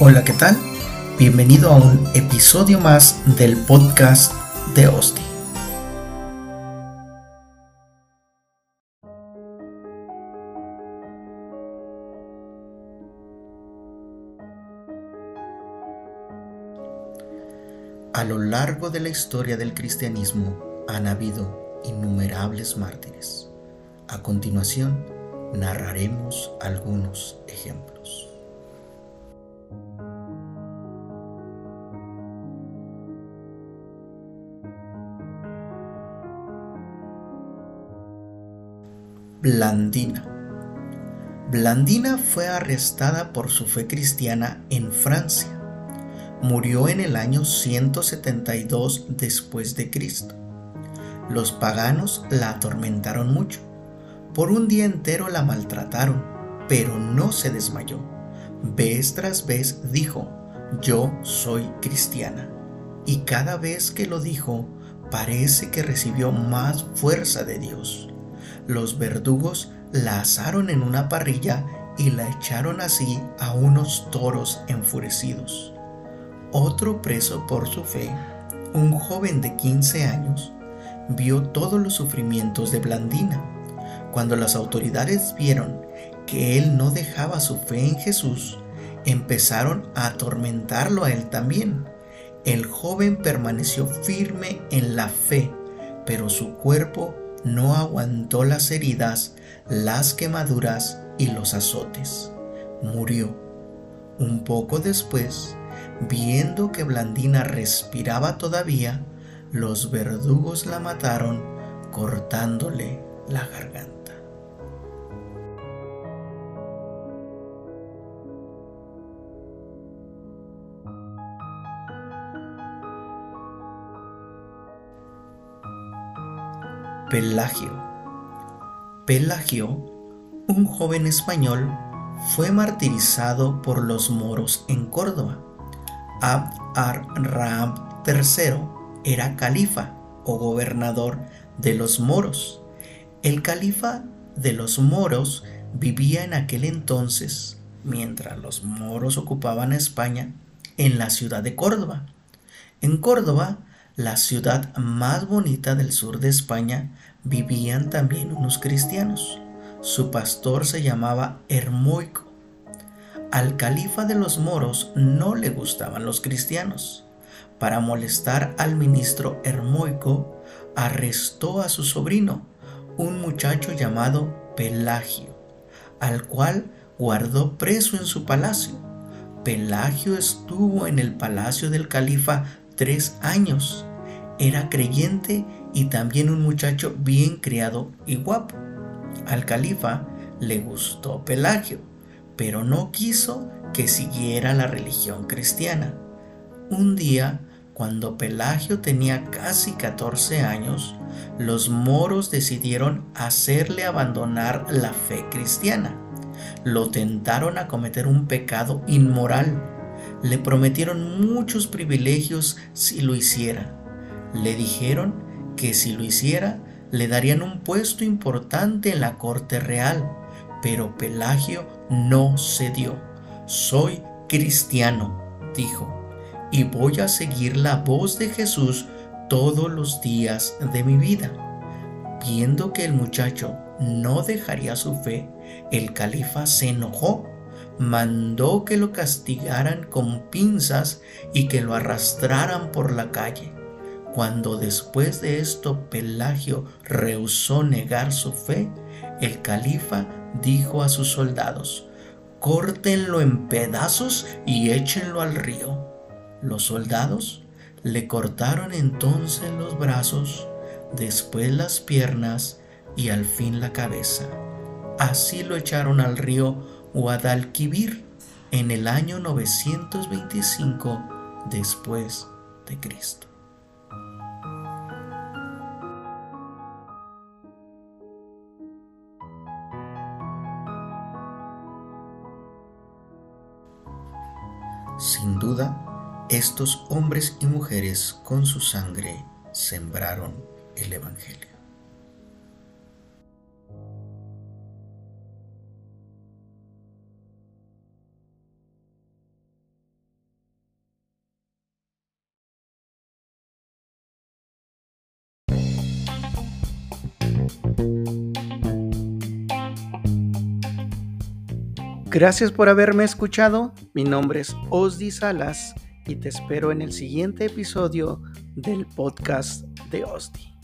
Hola, ¿qué tal? Bienvenido a un episodio más del podcast de Osti. A lo largo de la historia del cristianismo han habido innumerables mártires. A continuación, narraremos algunos ejemplos. Blandina. Blandina fue arrestada por su fe cristiana en Francia. Murió en el año 172 después de Cristo. Los paganos la atormentaron mucho. Por un día entero la maltrataron, pero no se desmayó. Vez tras vez dijo, yo soy cristiana. Y cada vez que lo dijo, parece que recibió más fuerza de Dios los verdugos la asaron en una parrilla y la echaron así a unos toros enfurecidos. Otro preso por su fe, un joven de 15 años, vio todos los sufrimientos de Blandina. Cuando las autoridades vieron que él no dejaba su fe en Jesús, empezaron a atormentarlo a él también. El joven permaneció firme en la fe, pero su cuerpo no aguantó las heridas, las quemaduras y los azotes. Murió. Un poco después, viendo que Blandina respiraba todavía, los verdugos la mataron cortándole la garganta. Pelagio. Pelagio, un joven español, fue martirizado por los moros en Córdoba. Abd ar-Rahman III era califa o gobernador de los moros. El califa de los moros vivía en aquel entonces, mientras los moros ocupaban España, en la ciudad de Córdoba. En Córdoba la ciudad más bonita del sur de España, vivían también unos cristianos. Su pastor se llamaba Hermoico. Al califa de los moros no le gustaban los cristianos. Para molestar al ministro Hermoico, arrestó a su sobrino, un muchacho llamado Pelagio, al cual guardó preso en su palacio. Pelagio estuvo en el palacio del califa tres años era creyente y también un muchacho bien criado y guapo. Al califa le gustó Pelagio, pero no quiso que siguiera la religión cristiana. Un día, cuando Pelagio tenía casi 14 años, los moros decidieron hacerle abandonar la fe cristiana. Lo tentaron a cometer un pecado inmoral. Le prometieron muchos privilegios si lo hiciera le dijeron que si lo hiciera le darían un puesto importante en la corte real, pero Pelagio no cedió. Soy cristiano, dijo, y voy a seguir la voz de Jesús todos los días de mi vida. Viendo que el muchacho no dejaría su fe, el califa se enojó, mandó que lo castigaran con pinzas y que lo arrastraran por la calle. Cuando después de esto Pelagio rehusó negar su fe, el califa dijo a sus soldados, córtenlo en pedazos y échenlo al río. Los soldados le cortaron entonces los brazos, después las piernas y al fin la cabeza. Así lo echaron al río Guadalquivir en el año 925 después de Cristo. Sin duda, estos hombres y mujeres con su sangre sembraron el Evangelio. Gracias por haberme escuchado. Mi nombre es Osdi Salas y te espero en el siguiente episodio del podcast de Osdi.